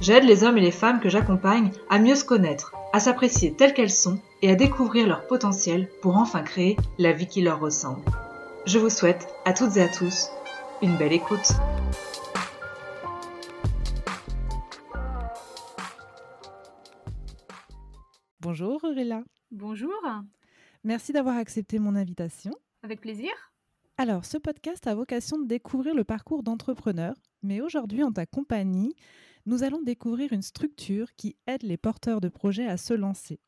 J'aide les hommes et les femmes que j'accompagne à mieux se connaître, à s'apprécier telles qu'elles sont et à découvrir leur potentiel pour enfin créer la vie qui leur ressemble. Je vous souhaite à toutes et à tous une belle écoute. Bonjour Auréla. Bonjour. Merci d'avoir accepté mon invitation. Avec plaisir. Alors, ce podcast a vocation de découvrir le parcours d'entrepreneur, mais aujourd'hui, en ta compagnie, nous allons découvrir une structure qui aide les porteurs de projets à se lancer.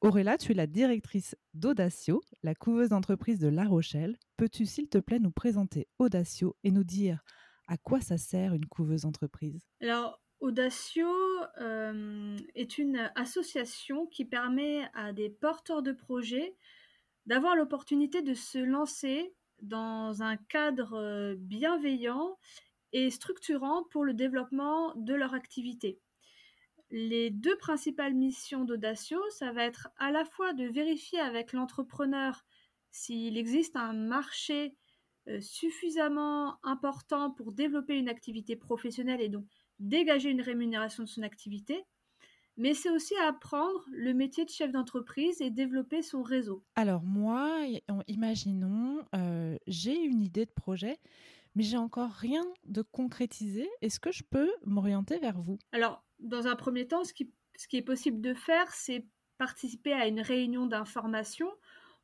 Auréla, tu es la directrice d'Audacio, la couveuse d'entreprise de La Rochelle. Peux-tu, s'il te plaît, nous présenter Audacio et nous dire à quoi ça sert une couveuse d'entreprise? Alors, Audacio euh, est une association qui permet à des porteurs de projets d'avoir l'opportunité de se lancer dans un cadre euh, bienveillant et structurant pour le développement de leur activité. Les deux principales missions d'Audacio, ça va être à la fois de vérifier avec l'entrepreneur s'il existe un marché euh, suffisamment important pour développer une activité professionnelle et donc dégager une rémunération de son activité, mais c'est aussi apprendre le métier de chef d'entreprise et développer son réseau. Alors moi, imaginons, euh, j'ai une idée de projet, mais j'ai encore rien de concrétisé. Est-ce que je peux m'orienter vers vous? Alors, dans un premier temps, ce qui, est possible de faire, c'est participer à une réunion d'information.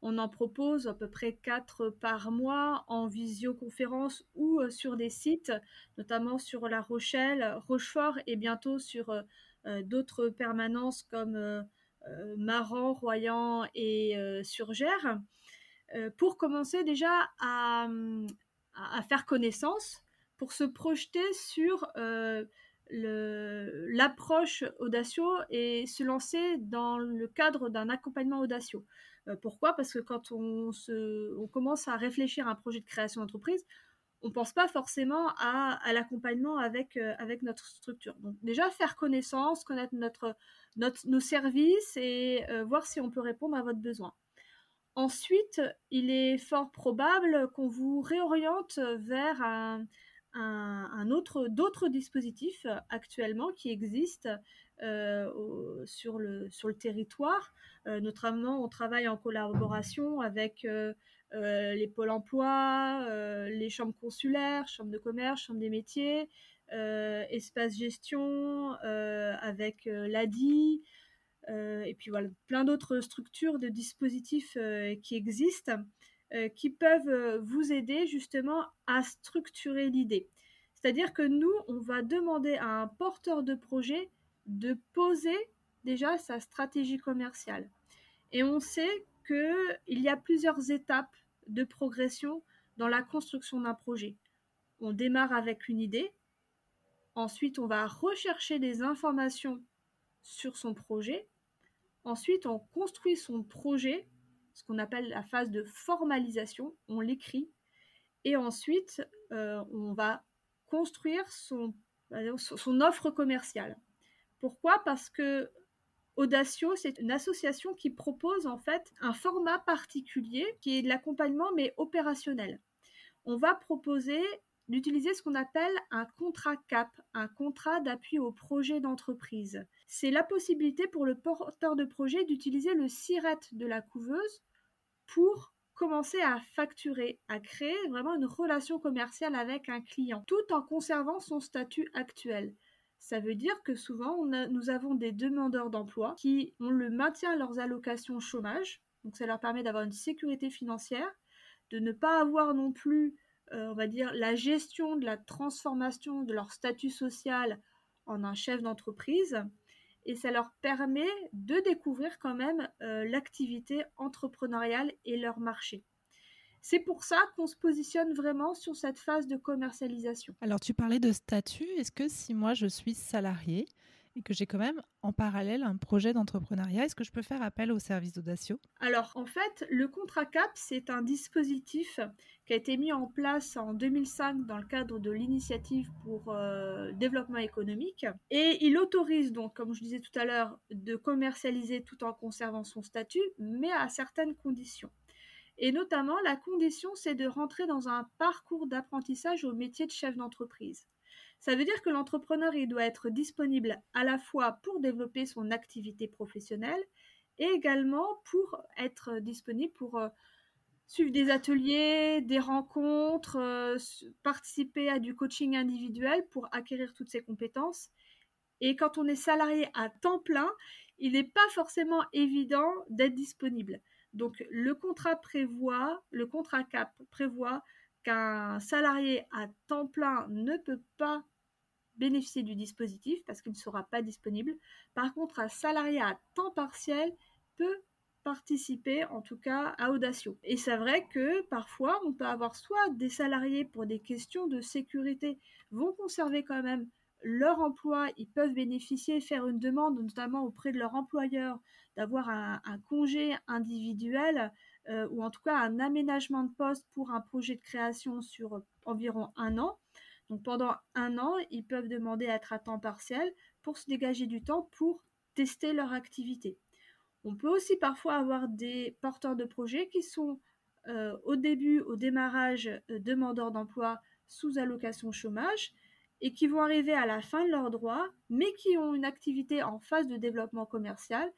On en propose à peu près quatre par mois en visioconférence ou euh, sur des sites, notamment sur La Rochelle, Rochefort et bientôt sur euh, euh, d'autres permanences comme euh, Maran, Royan et Surgère, pour commencer déjà à, faire connaissance, pour se projeter sur l'approche audacio et se lancer dans le cadre d'un accompagnement audacio. pourquoi? Parce que quand on, on, commence à réfléchir à un projet de création d'entreprise, on pense pas forcément à, l'accompagnement avec, euh, avec notre structure. Donc déjà faire connaissance, connaître notre, nos services et euh, voir si on peut répondre à votre besoin. Ensuite, il est fort probable qu'on vous réoriente vers un, autre, d'autres dispositifs actuellement qui existent euh, sur, le, territoire. notamment, on travaille en collaboration avec euh, les pôles emploi, euh, les chambres consulaires, chambres de commerce, chambres des métiers, euh, espace gestion avec l'ADI, et puis voilà, plein d'autres structures de dispositifs qui existent, qui peuvent vous aider justement à structurer l'idée. C'est-à-dire que nous, on va demander à un porteur de projet de poser déjà sa stratégie commerciale. Et on sait qu'il y a plusieurs étapes de progression dans la construction d'un projet. On démarre avec une idée, ensuite on va rechercher des informations sur son projet, ensuite on construit son projet, ce qu'on appelle la phase de formalisation, on l'écrit, et ensuite euh, on va construire son, son offre commerciale. Pourquoi? Parce que Audacio, c'est une association qui propose en fait un format particulier qui est de l'accompagnement mais opérationnel. On va proposer d'utiliser ce qu'on appelle un contrat CAP, un contrat d'appui au projet d'entreprise. C'est la possibilité pour le porteur de projet d'utiliser le SIRET de la couveuse pour commencer à facturer, à créer vraiment une relation commerciale avec un client, tout en conservant son statut actuel. Ça veut dire que souvent, nous avons des demandeurs d'emploi qui ont le maintien leurs allocations chômage. Donc ça leur permet d'avoir une sécurité financière, de ne pas avoir non plus, on va dire, la gestion de la transformation de leur statut social en un chef d'entreprise. Et ça leur permet de découvrir quand même euh, l'activité entrepreneuriale et leur marché. C'est pour ça qu'on se positionne vraiment sur cette phase de commercialisation. Alors tu parlais de statut. Est-ce que si moi je suis salarié et que j'ai quand même en parallèle un projet d'entrepreneuriat, est-ce que je peux faire appel au service d'Audacio Alors en fait, le contrat CAP, c'est un dispositif qui a été mis en place en 2005 dans le cadre de l'initiative pour euh, développement économique et il autorise donc, comme je disais tout à l'heure, de commercialiser tout en conservant son statut, mais à certaines conditions. Et notamment, la condition, c'est de rentrer dans un parcours d'apprentissage au métier de chef d'entreprise. Ça veut dire que l'entrepreneur, il doit être disponible à la fois pour développer son activité professionnelle et également pour être disponible pour euh, suivre des ateliers, des rencontres, euh, participer à du coaching individuel pour acquérir toutes ces compétences. Et quand on est salarié à temps plein, il n'est pas forcément évident d'être disponible. Donc le contrat prévoit, le contrat CAP prévoit qu'un salarié à temps plein ne peut pas bénéficier du dispositif parce qu'il ne sera pas disponible. Par contre, un salarié à temps partiel peut participer en tout cas à Audacio. Et c'est vrai que parfois on peut avoir soit des salariés pour des questions de sécurité vont conserver quand même leur emploi, ils peuvent bénéficier, faire une demande, notamment auprès de leur employeur, d'avoir un, congé individuel euh, ou en tout cas un aménagement de poste pour un projet de création sur environ un an. Donc pendant un an, ils peuvent demander à être à temps partiel pour se dégager du temps pour tester leur activité. On peut aussi parfois avoir des porteurs de projets qui sont euh, au début, au démarrage, euh, demandeurs d'emploi sous allocation chômage et qui vont arriver à la fin de leurs droits, mais qui ont une activité en phase de développement commercial.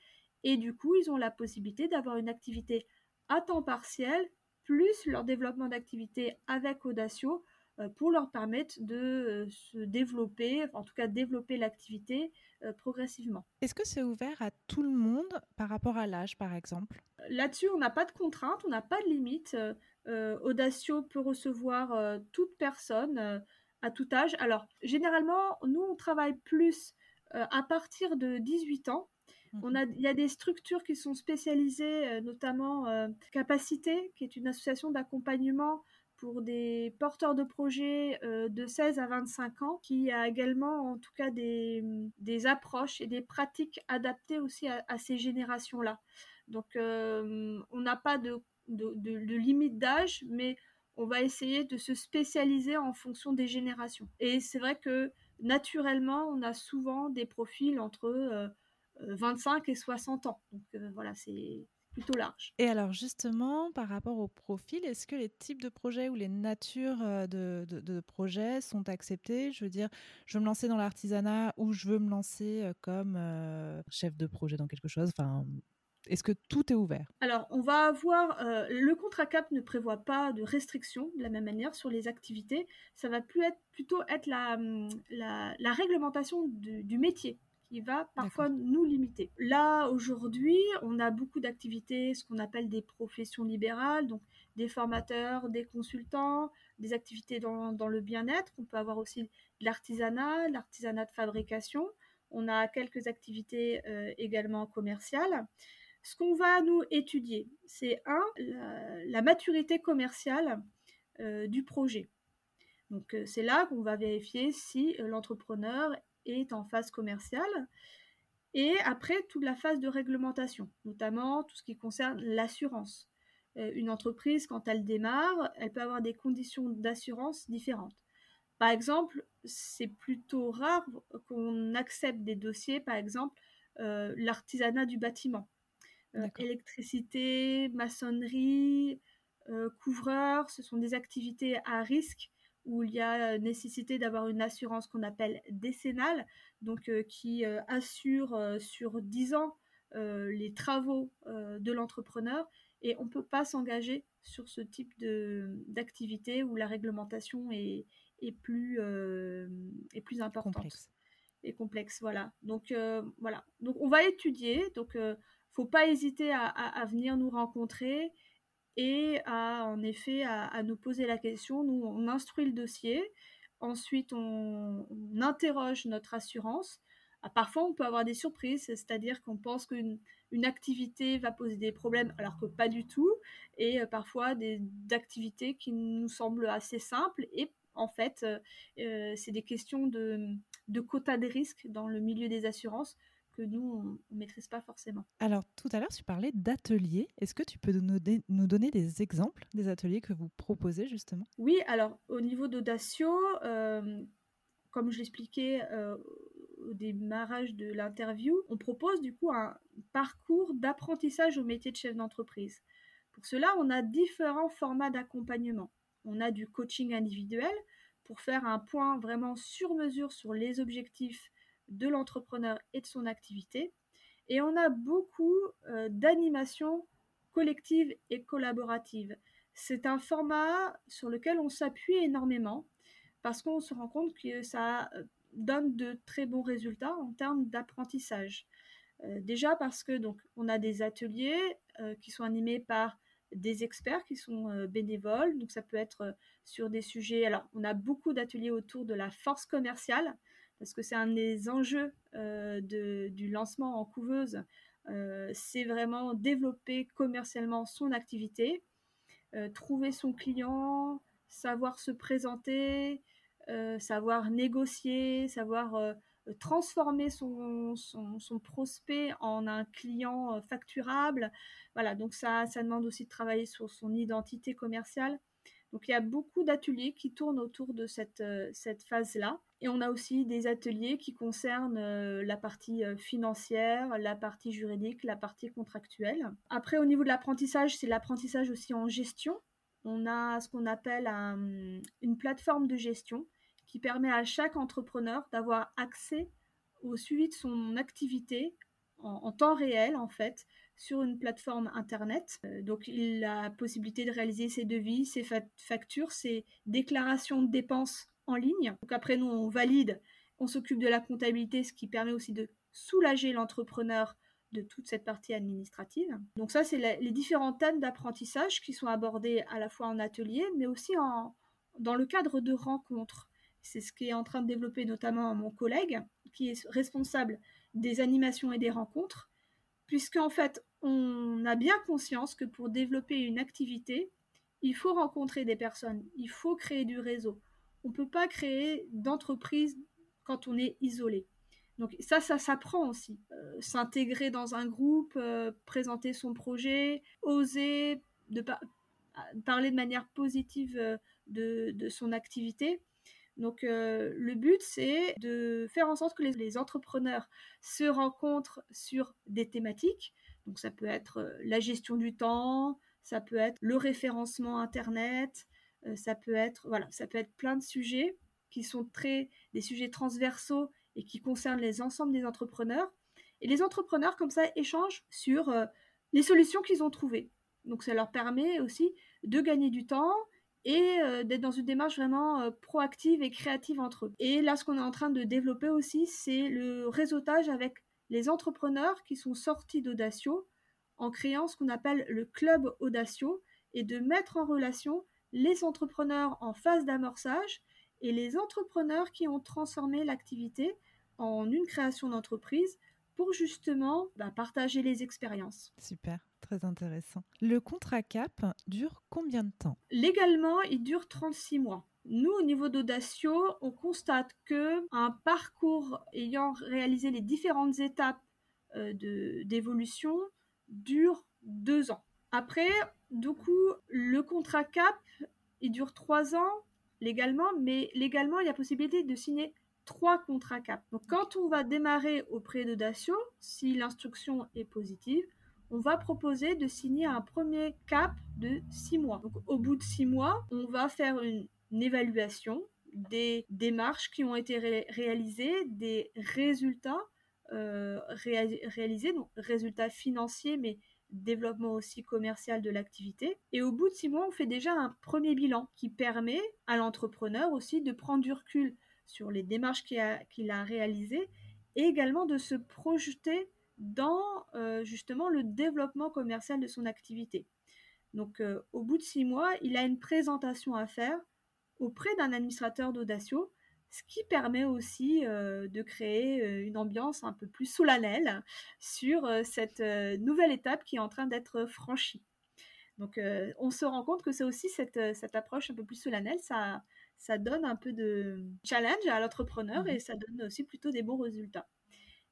Et du coup, ils ont la possibilité d'avoir une activité à temps partiel, plus leur développement d'activité avec Audacio, pour leur permettre de euh, se développer, en tout cas développer l'activité euh, progressivement. Est-ce que c'est ouvert à tout le monde par rapport à l'âge, par exemple? Là-dessus, on n'a pas de contrainte, on n'a pas de limite. Audacio peut recevoir toute personne à tout âge. Alors, généralement, nous, on travaille plus euh, à partir de 18 ans. On a, il y a des structures qui sont spécialisées, euh, notamment euh, Capacité, qui est une association d'accompagnement pour des porteurs de projets de 16 à 25 ans, qui a également en tout cas des, des approches et des pratiques adaptées aussi à, ces générations-là. Donc on n'a pas de, de, de, limite d'âge, mais on va essayer de se spécialiser en fonction des générations. Et c'est vrai que naturellement, on a souvent des profils entre 25 euh, et 60 ans. Donc euh, voilà, c'est plutôt large. Et alors justement, par rapport au profil, est-ce que les types de projets ou les natures euh, de, projets sont acceptés? Je veux dire, je veux me lancer dans l'artisanat ou je veux me lancer comme chef de projet dans quelque chose? Enfin, est-ce que tout est ouvert? Alors, on va avoir. Euh, le contrat CAP ne prévoit pas de restrictions de la même manière sur les activités. Ça va plus être, plutôt être la, la, réglementation du, métier qui va parfois nous limiter. Là, aujourd'hui, on a beaucoup d'activités, ce qu'on appelle des professions libérales, donc des formateurs, des consultants, des activités dans, dans le bien-être. On peut avoir aussi de l'artisanat, l'artisanat de fabrication. On a quelques activités euh, également commerciales. Ce qu'on va nous étudier, c'est un, la, maturité commerciale euh, du projet. Donc euh, c'est là qu'on va vérifier si l'entrepreneur est en phase commerciale. Et après, toute la phase de réglementation, notamment tout ce qui concerne l'assurance. une entreprise, quand elle démarre, elle peut avoir des conditions d'assurance différentes. Par exemple, c'est plutôt rare qu'on accepte des dossiers, par exemple, l'artisanat du bâtiment. Euh, électricité, maçonnerie, euh, couvreur, ce sont des activités à risque où il y a nécessité d'avoir une assurance qu'on appelle décennale, donc qui assure sur 10 ans les travaux de l'entrepreneur et on ne peut pas s'engager sur ce type d'activité où la réglementation est, est plus, est plus importante. Complexe. Et complexe, voilà. Donc, voilà. Donc, on va étudier. Donc, faut pas hésiter à, venir nous rencontrer et à en effet à, nous poser la question. Nous, on instruit le dossier. Ensuite, on, interroge notre assurance. Ah, parfois, on peut avoir des surprises, c'est-à-dire qu'on pense qu'une une activité va poser des problèmes alors que pas du tout, et euh, parfois des activités qui nous semblent assez simples et en fait, euh, euh, c'est des questions de, de quotas de risque dans le milieu des assurances que nous, on ne maîtrise pas forcément. Alors, tout à l'heure, tu parlais d'ateliers. Est-ce que tu peux nous, donner des exemples des ateliers que vous proposez, justement? Oui, alors, au niveau d'Audacio, euh, comme je l'expliquais euh, au démarrage de l'interview, on propose du coup un parcours d'apprentissage au métier de chef d'entreprise. Pour cela, on a différents formats d'accompagnement. On a du coaching individuel pour faire un point vraiment sur mesure sur les objectifs de l'entrepreneur et de son activité. Et on a beaucoup euh, d'animations collectives et collaboratives. C'est un format sur lequel on s'appuie énormément parce qu'on se rend compte que ça euh, donne de très bons résultats en termes d'apprentissage. Euh, déjà parce que on a des ateliers qui sont animés par des experts qui sont bénévoles, donc ça peut être sur des sujets. Alors on a beaucoup d'ateliers autour de la force commerciale, parce que c'est un des enjeux euh, du lancement en couveuse, euh, c'est vraiment développer commercialement son activité, euh, trouver son client, savoir se présenter, savoir négocier, savoir transformer son, son, prospect en un client facturable. Voilà, donc ça, ça demande aussi de travailler sur son identité commerciale. Donc il y a beaucoup d'ateliers qui tournent autour de cette, euh, cette phase-là. Et on a aussi des ateliers qui concernent euh, la partie euh, financière, la partie juridique, la partie contractuelle. Après, au niveau de l'apprentissage, c'est l'apprentissage aussi en gestion. On a ce qu'on appelle une plateforme de gestion qui permet à chaque entrepreneur d'avoir accès au suivi de son activité en, temps réel, en fait, sur une plateforme Internet. Euh, donc, il a la possibilité de réaliser ses devis, ses factures, ses déclarations de dépenses en ligne. Donc, après, nous, on valide, on s'occupe de la comptabilité, ce qui permet aussi de soulager l'entrepreneur de toute cette partie administrative. Donc ça, c'est les différents thèmes d'apprentissage qui sont abordés à la fois en atelier, mais aussi en, dans le cadre de rencontres. C'est ce qui est en train de développer notamment mon collègue, qui est responsable des animations et des rencontres, puisqu'en fait, on a bien conscience que pour développer une activité, il faut rencontrer des personnes, il faut créer du réseau. On ne peut pas créer d'entreprise quand on est isolé. Donc ça, ça s'apprend aussi. Euh, s'intégrer dans un groupe, euh, présenter son projet, oser parler de manière positive euh, de, son activité. Donc le but, c'est de faire en sorte que les, entrepreneurs se rencontrent sur des thématiques. Donc ça peut être euh, la gestion du temps, ça peut être le référencement Internet, euh, ça peut être voilà, ça peut être plein de sujets qui sont très des sujets transversaux et qui concernent les ensembles des entrepreneurs. Et les entrepreneurs comme ça échangent sur les solutions qu'ils ont trouvées. Donc ça leur permet aussi de gagner du temps, et euh, d'être dans une démarche vraiment euh, proactive et créative entre eux. Et là, ce qu'on est en train de développer aussi, c'est le réseautage avec les entrepreneurs qui sont sortis d'Audacio en créant ce qu'on appelle le club Audacio et de mettre en relation les entrepreneurs en phase d'amorçage et les entrepreneurs qui ont transformé l'activité en une création d'entreprise pour justement bah, partager les expériences. Super très intéressant. Le contrat CAP dure combien de temps? Légalement, il dure 36 mois. Nous, au niveau d'Audacio, on constate que un parcours ayant réalisé les différentes étapes euh, d'évolution dure deux ans. Après, du coup, le contrat CAP, il dure trois ans légalement, mais légalement, il y a possibilité de signer trois contrats CAP. Donc, quand on va démarrer auprès d'Audacio, si l'instruction est positive, on va proposer de signer un premier cap de six mois. Donc, au bout de six mois, on va faire une, évaluation des démarches qui ont été réalisées, des résultats euh, réalisés, donc résultats financiers, mais développement aussi commercial de l'activité. Et au bout de six mois, on fait déjà un premier bilan qui permet à l'entrepreneur aussi de prendre du recul sur les démarches qu'il a, réalisées et également de se projeter dans euh, justement le développement commercial de son activité. Donc euh, au bout de six mois, il a une présentation à faire auprès d'un administrateur d'Audacio, ce qui permet aussi euh, de créer une ambiance un peu plus solennelle sur cette nouvelle étape qui est en train d'être franchie. Donc on se rend compte que c'est aussi cette, cette, approche un peu plus solennelle, ça, ça donne un peu de challenge à l'entrepreneur Mhm. et ça donne aussi plutôt des bons résultats.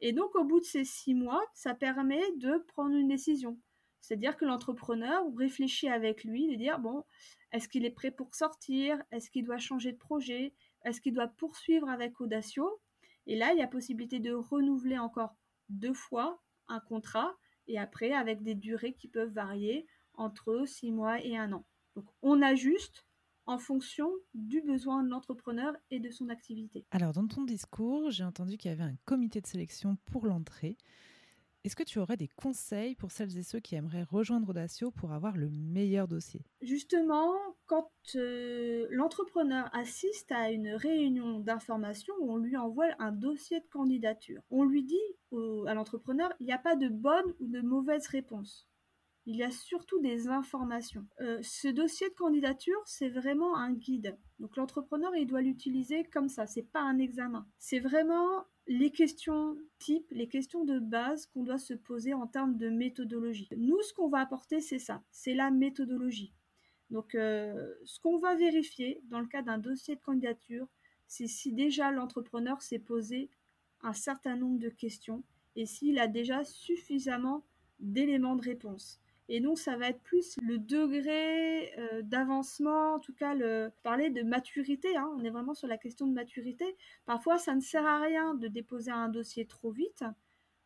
Et donc, au bout de ces six mois, ça permet de prendre une décision. C'est-à-dire que l'entrepreneur réfléchit avec lui, de dire, bon, est-ce qu'il est prêt pour sortir? Est-ce qu'il doit changer de projet? Est-ce qu'il doit poursuivre avec Audacio? Et là, il y a possibilité de renouveler encore deux fois un contrat et après avec des durées qui peuvent varier entre six mois et un an. Donc, on ajuste en fonction du besoin de l'entrepreneur et de son activité. Alors, dans ton discours, j'ai entendu qu'il y avait un comité de sélection pour l'entrée. Est-ce que tu aurais des conseils pour celles et ceux qui aimeraient rejoindre Audacio pour avoir le meilleur dossier? Justement, quand euh, l'entrepreneur assiste à une réunion d'information, on lui envoie un dossier de candidature. On lui dit à l'entrepreneur, il n'y a pas de bonne ou de mauvaise réponse. Il y a surtout des informations. Euh, ce dossier de candidature, c'est vraiment un guide. Donc l'entrepreneur, il doit l'utiliser comme ça. C'est pas un examen. C'est vraiment les questions types, les questions de base qu'on doit se poser en termes de méthodologie. Nous, ce qu'on va apporter, c'est ça. C'est la méthodologie. Donc, euh, ce qu'on va vérifier dans le cas d'un dossier de candidature, c'est si déjà l'entrepreneur s'est posé un certain nombre de questions et s'il a déjà suffisamment d'éléments de réponse. Et donc, ça va être plus le degré euh, d'avancement, en tout cas, le parler de maturité. hein. on est vraiment sur la question de maturité. Parfois, ça ne sert à rien de déposer un dossier trop vite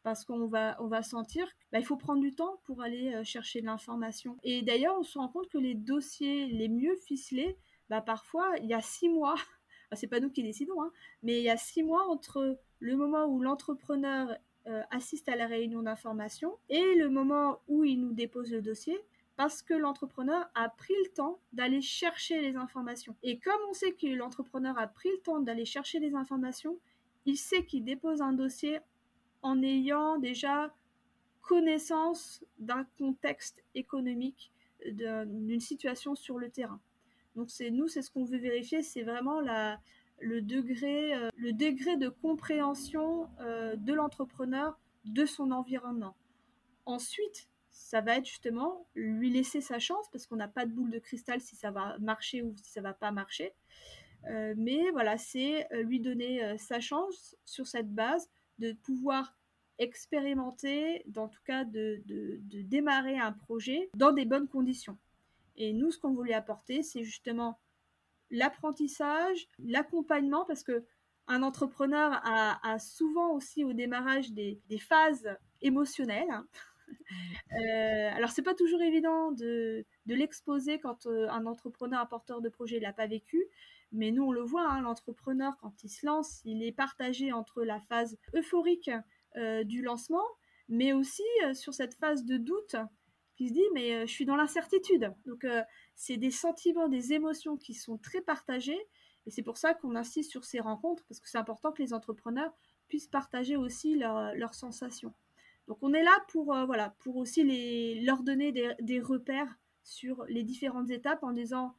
parce qu'on va, on va sentir qu'il bah, faut prendre du temps pour aller euh, chercher de l'information. Et d'ailleurs, on se rend compte que les dossiers les mieux ficelés, bah, parfois, il y a six mois, c'est pas nous qui décidons, hein, mais il y a six mois entre le moment où l'entrepreneur assiste à la réunion d'information et le moment où il nous dépose le dossier parce que l'entrepreneur a pris le temps d'aller chercher les informations. Et comme on sait que l'entrepreneur a pris le temps d'aller chercher les informations, il sait qu'il dépose un dossier en ayant déjà connaissance d'un contexte économique, d'une situation sur le terrain. Donc c'est nous, c'est ce qu'on veut vérifier, c'est vraiment la, le, degré, euh, le degré de compréhension euh, de l'entrepreneur de son environnement. Ensuite, ça va être justement lui laisser sa chance parce qu'on n'a pas de boule de cristal si ça va marcher ou si ça va pas marcher. Euh, mais voilà, c'est lui donner sa chance sur cette base de pouvoir expérimenter, en tout cas de, de, de, démarrer un projet dans des bonnes conditions. Et nous, ce qu'on voulait apporter, c'est justement l'apprentissage, l'accompagnement, parce que un entrepreneur a, a, souvent aussi au démarrage des, des phases émotionnelles. Hein. Euh, alors c'est pas toujours évident de, de l'exposer quand euh, un entrepreneur, un porteur de projet l'a pas vécu, mais nous on le voit, hein, l'entrepreneur quand il se lance, il est partagé entre la phase euphorique euh, du lancement, mais aussi euh, sur cette phase de doute qui se dit mais je suis dans l'incertitude. Donc c'est des sentiments, des émotions qui sont très partagées et c'est pour ça qu'on insiste sur ces rencontres parce que c'est important que les entrepreneurs puissent partager aussi leurs leur sensations. Donc on est là pour euh, voilà pour aussi les, leur donner des, des, repères sur les différentes étapes en disant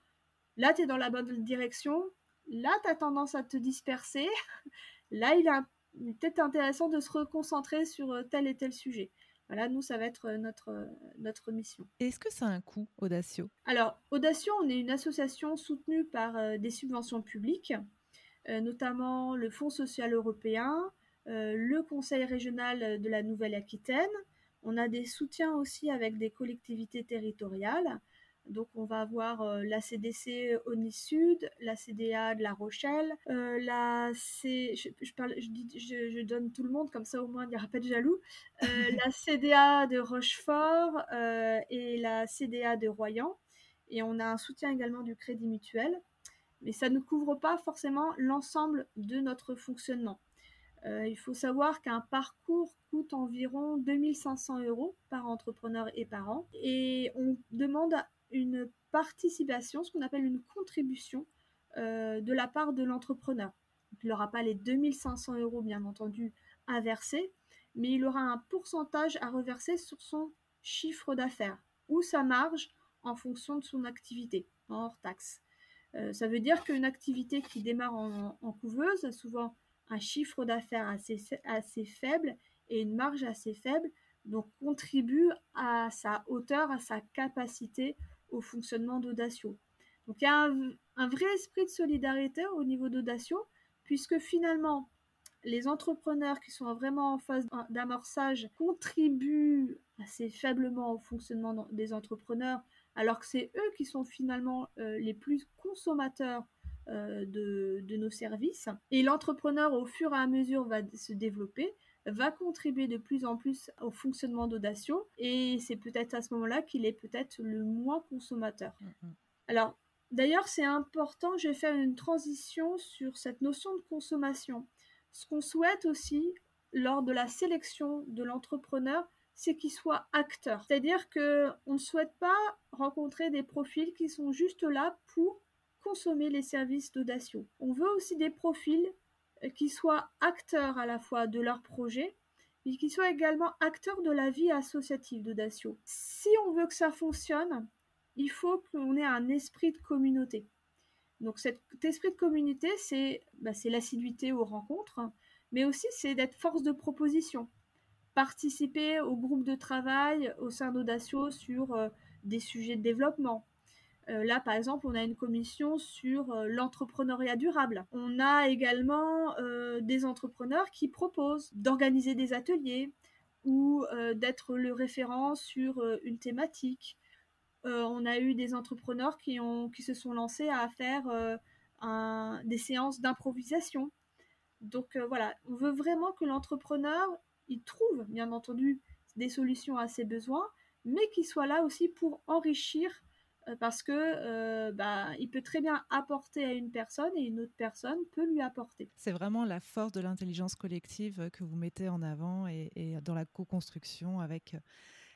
là tu es dans la bonne direction, là tu as tendance à te disperser, là il est peut-être intéressant de se reconcentrer sur euh, tel et tel sujet. Voilà, nous, ça va être notre, notre mission. Est-ce que ça a un coût, Audacio? Alors, Audacio, on est une association soutenue par euh, des subventions publiques, euh, notamment le Fonds social européen, euh, le Conseil régional de la Nouvelle-Aquitaine. On a des soutiens aussi avec des collectivités territoriales. Donc, on va avoir euh, la CDC Oni Sud, la CDA de La Rochelle, euh, la C... Je, je, parle, je, dis, je, je, donne tout le monde, comme ça au moins il n'y aura pas de jaloux. Euh, la CDA de Rochefort euh, et la CDA de Royan. Et on a un soutien également du Crédit Mutuel. Mais ça ne couvre pas forcément l'ensemble de notre fonctionnement. Euh, il faut savoir qu'un parcours coûte environ 2500 euros par entrepreneur et par an. Et on demande une participation, ce qu'on appelle une contribution euh, de la part de l'entrepreneur. Il n'aura pas les 2500 euros, bien entendu, à verser, mais il aura un pourcentage à reverser sur son chiffre d'affaires ou sa marge en fonction de son activité, hors taxe. Euh, ça veut dire qu'une activité qui démarre en, couveuse a souvent un chiffre d'affaires assez, assez faible et une marge assez faible, donc contribue à sa hauteur, à sa capacité au fonctionnement d'Audacio. Donc il y a un, vrai esprit de solidarité au niveau d'Audatio, puisque finalement, les entrepreneurs qui sont vraiment en phase d'amorçage contribuent assez faiblement au fonctionnement des entrepreneurs, alors que c'est eux qui sont finalement euh, les plus consommateurs euh, de, nos services. Et l'entrepreneur, au fur et à mesure, va se développer, va contribuer de plus en plus au fonctionnement d'Audatio, et c'est peut-être à ce moment-là qu'il est peut-être le moins consommateur. Mm, mm. Alors, d'ailleurs, c'est important, je vais faire une transition sur cette notion de consommation. Ce qu'on souhaite aussi lors de la sélection de l'entrepreneur, c'est qu'il soit acteur. C'est-à-dire qu'on ne souhaite pas rencontrer des profils qui sont juste là pour consommer les services d'Audatio. On veut aussi des profils qui soient acteurs à la fois de leur projet, mais qui soient également acteurs de la vie associative d'Audatio. Si on veut que ça fonctionne, il faut qu'on ait un esprit de communauté. Donc cet esprit de communauté, bah, c'est l'assiduité aux rencontres, mais aussi c'est d'être force de proposition. Participer au groupe de travail au sein d'Audatio sur euh, des sujets de développement. Euh, là, par exemple, on a une commission sur euh, l'entrepreneuriat durable. On a également des entrepreneurs qui proposent d'organiser des ateliers ou d'être le référent sur une thématique. Euh, on a eu des entrepreneurs qui, se sont lancés à faire euh, des séances d'improvisation. Donc euh, voilà, on veut vraiment que l'entrepreneur, il trouve bien entendu des solutions à ses besoins, mais qu'il soit là aussi pour enrichir parce que bah, il peut très bien apporter à une personne et une autre personne peut lui apporter. C'est vraiment la force de l'intelligence collective que vous mettez en avant et, et dans la co-construction avec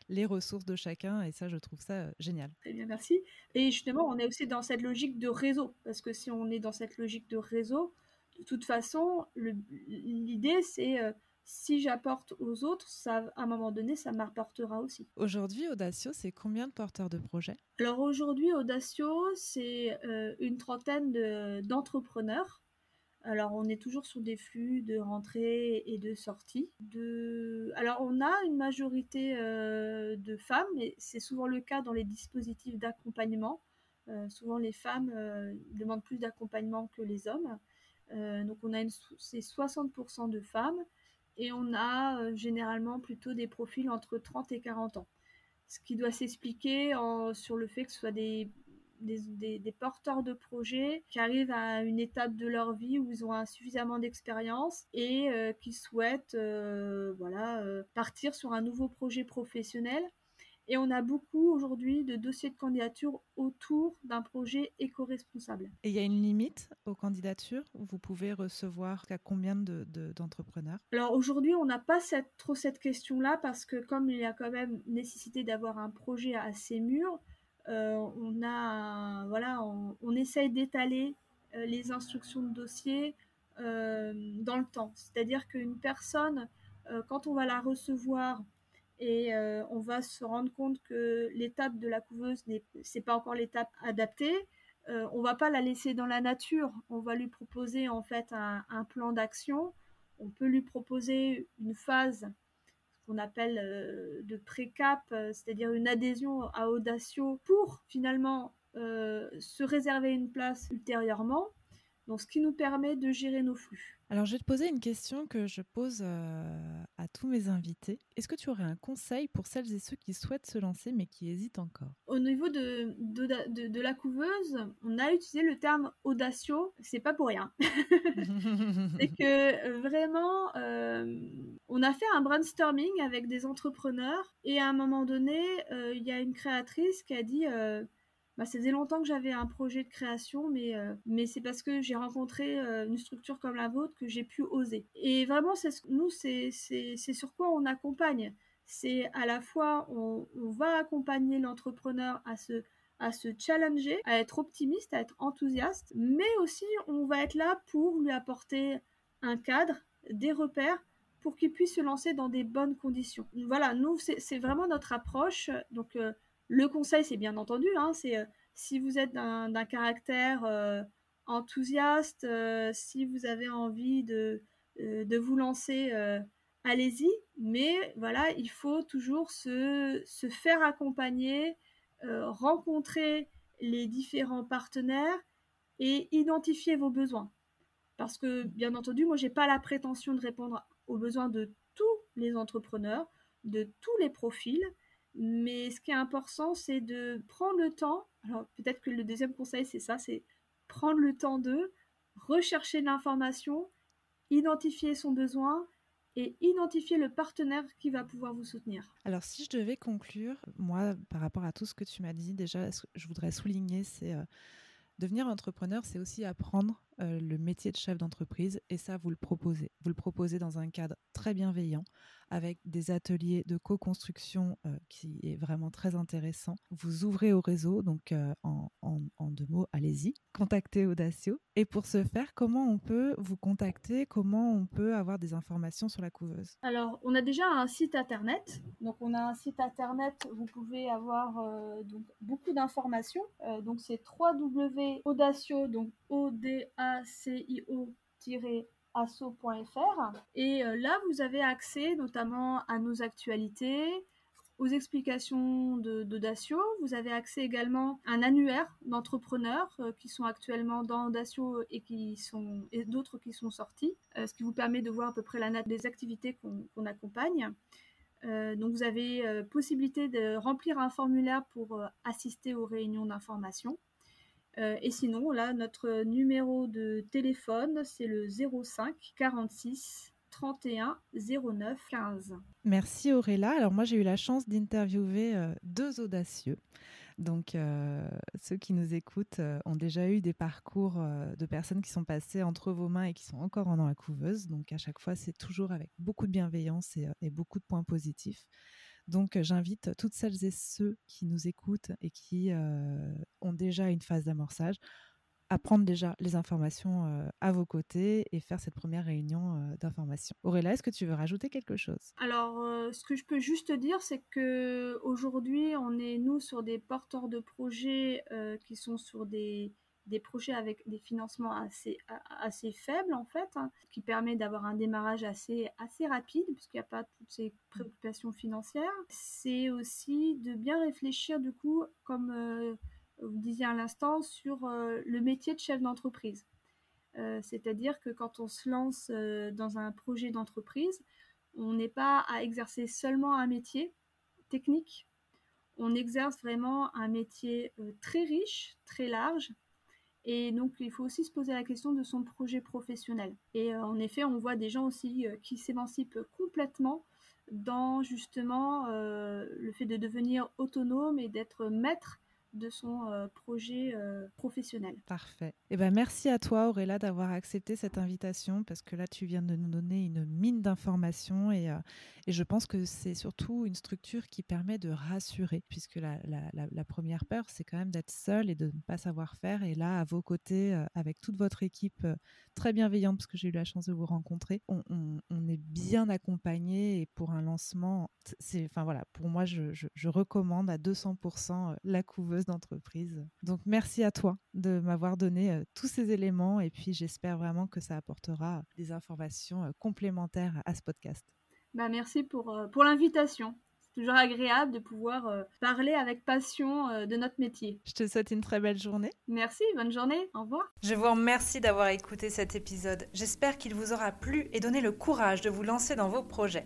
les ressources de chacun. Et ça, je trouve ça euh, génial. Très bien, merci. Et justement, on est aussi dans cette logique de réseau. Parce que si on est dans cette logique de réseau, de toute façon, l'idée, c'est euh, si j'apporte aux autres, ça, à un moment donné, ça m'apportera aussi. Aujourd'hui, Audacio, c'est combien de porteurs de projets? Alors aujourd'hui, Audacio, c'est euh, une trentaine d'entrepreneurs. Alors, on est toujours sur des flux de rentrée et de sortie. De... Alors, on a une majorité euh, de femmes, et c'est souvent le cas dans les dispositifs d'accompagnement. Euh, souvent, les femmes demandent plus d'accompagnement que les hommes. donc, on a une... c'est 60% de femmes, et on a généralement plutôt des profils entre 30 et 40 ans. Ce qui doit s'expliquer sur le fait que ce soit des porteurs de projets qui arrivent à une étape de leur vie où ils ont suffisamment d'expérience et euh, qui souhaitent euh, euh, partir sur un nouveau projet professionnel. Et on a beaucoup aujourd'hui de dossiers de candidature autour d'un projet éco-responsable. Et il y a une limite aux candidatures Vous pouvez recevoir à combien d'entrepreneurs de, Alors aujourd'hui, on n'a pas cette, trop cette question-là parce que comme il y a quand même nécessité d'avoir un projet assez mûr, euh, on a, voilà, on, essaye d'étaler euh, les instructions de dossier euh, dans le temps. C'est-à-dire qu'une personne, quand on va la recevoir et on va se rendre compte que l'étape de la couveuse n'est c'est pas encore l'étape adaptée. On on va pas la laisser dans la nature. On va lui proposer en fait un plan d'action. On peut lui proposer une phase qu'on appelle euh, de pré-cap, euh, c'est-à-dire une adhésion à Audacio pour finalement euh, se réserver une place ultérieurement. Donc, ce qui nous permet de gérer nos flux. Alors, je vais te poser une question que je pose euh, à tous mes invités. Est-ce que tu aurais un conseil pour celles et ceux qui souhaitent se lancer mais qui hésitent encore? Au niveau de, de, la couveuse, on a utilisé le terme audacio. C'est pas pour rien. C'est que euh, vraiment, euh, on a fait un brainstorming avec des entrepreneurs et à un moment donné, il y a une créatrice qui a dit bah, ça faisait longtemps que j'avais un projet de création, mais, euh, mais c'est parce que j'ai rencontré euh, une structure comme la vôtre que j'ai pu oser. Et vraiment, nous, c'est sur quoi on accompagne. C'est à la fois, on, on va accompagner l'entrepreneur à se, à se challenger, à être optimiste, à être enthousiaste, mais aussi on va être là pour lui apporter un cadre, des repères pour qu'il puisse se lancer dans des bonnes conditions. Voilà, nous, c'est vraiment notre approche. Donc, euh, le conseil, c'est bien entendu, hein, c'est euh, si vous êtes d'un caractère euh, enthousiaste, euh, si vous avez envie de, vous lancer, allez-y. Mais voilà, il faut toujours se, se faire accompagner, rencontrer les différents partenaires et identifier vos besoins. Parce que, bien entendu, moi, j'ai pas la prétention de répondre aux besoins de tous les entrepreneurs, de tous les profils, mais ce qui est important, c'est de prendre le temps. Alors, peut-être que le deuxième conseil, c'est ça, c'est prendre le temps de rechercher l'information, identifier son besoin et identifier le partenaire qui va pouvoir vous soutenir. Alors si je devais conclure, moi, par rapport à tout ce que tu m'as dit, déjà, je voudrais souligner, c'est euh, devenir entrepreneur, c'est aussi apprendre euh, le métier de chef d'entreprise et ça, vous le proposez. Vous le proposez dans un cadre très bienveillant avec des ateliers de co-construction euh, qui est vraiment très intéressant. Vous ouvrez au réseau, donc euh, en, deux mots, allez-y, contactez Audacio. Et pour ce faire, comment on peut vous contacter? Comment on peut avoir des informations sur la couveuse? Alors, on a déjà un site internet. Donc, on a un site internet, vous pouvez avoir donc, beaucoup d'informations. donc, c'est www.audacio, donc O-D-A acio-asso.fr. Et euh, là, vous avez accès notamment à nos actualités, aux explications de, Dacio. Vous avez accès également à un annuaire d'entrepreneurs euh, qui sont actuellement dans Dacio et et d'autres qui sont sortis, euh, ce qui vous permet de voir à peu près la nature des activités qu'on accompagne. donc vous avez possibilité de remplir un formulaire pour assister aux réunions d'information. Euh, et sinon, là, notre numéro de téléphone, c'est le 05 46 31 09 15. Merci Auréla. Alors moi, j'ai eu la chance d'interviewer euh, deux audacieux. Donc, euh, ceux qui nous écoutent ont déjà eu des parcours de personnes qui sont passées entre vos mains et qui sont encore dans la couveuse. Donc, à chaque fois, c'est toujours avec beaucoup de bienveillance et beaucoup de points positifs. Donc, j'invite toutes celles et ceux qui nous écoutent et qui ont déjà une phase d'amorçage à prendre déjà les informations à vos côtés et faire cette première réunion d'information. Auréla, est-ce que tu veux rajouter quelque chose? Alors, ce que je peux juste dire, c'est que aujourd'hui, on est nous sur des porteurs de projets qui sont sur des des projets avec des financements assez, faibles en fait, hein, qui permet d'avoir un démarrage assez, assez rapide puisqu'il n'y a pas toutes ces préoccupations financières. C'est aussi de bien réfléchir du coup, comme euh, vous disiez à l'instant, sur euh, le métier de chef d'entreprise. Euh, c'est-à-dire que quand on se lance dans un projet d'entreprise, on n'est pas à exercer seulement un métier technique, on exerce vraiment un métier très riche, très large, et donc, il faut aussi se poser la question de son projet professionnel. Et euh, en effet, on voit des gens aussi euh, qui s'émancipent complètement dans justement euh, le fait de devenir autonome et d'être maître de son euh, projet euh, professionnel. Parfait. Eh ben, merci à toi, Auréla, d'avoir accepté cette invitation parce que là, tu viens de nous donner une mine d'informations et, euh, et, je pense que c'est surtout une structure qui permet de rassurer puisque la, la, première peur, c'est quand même d'être seul et de ne pas savoir faire. Et là, à vos côtés, avec toute votre équipe très bienveillante, parce que j'ai eu la chance de vous rencontrer, on, on, est bien accompagné et pour un lancement, c'est, enfin voilà, pour moi, je, je, je recommande à 200% la couveuse d'entreprise. Donc merci à toi de m'avoir donné euh, tous ces éléments et puis j'espère vraiment que ça apportera des informations euh, complémentaires à ce podcast. Bah, merci pour, euh, pour l'invitation. C'est toujours agréable de pouvoir parler avec passion de notre métier. Je te souhaite une très belle journée. Merci, bonne journée, au revoir. Je vous remercie d'avoir écouté cet épisode. J'espère qu'il vous aura plu et donné le courage de vous lancer dans vos projets.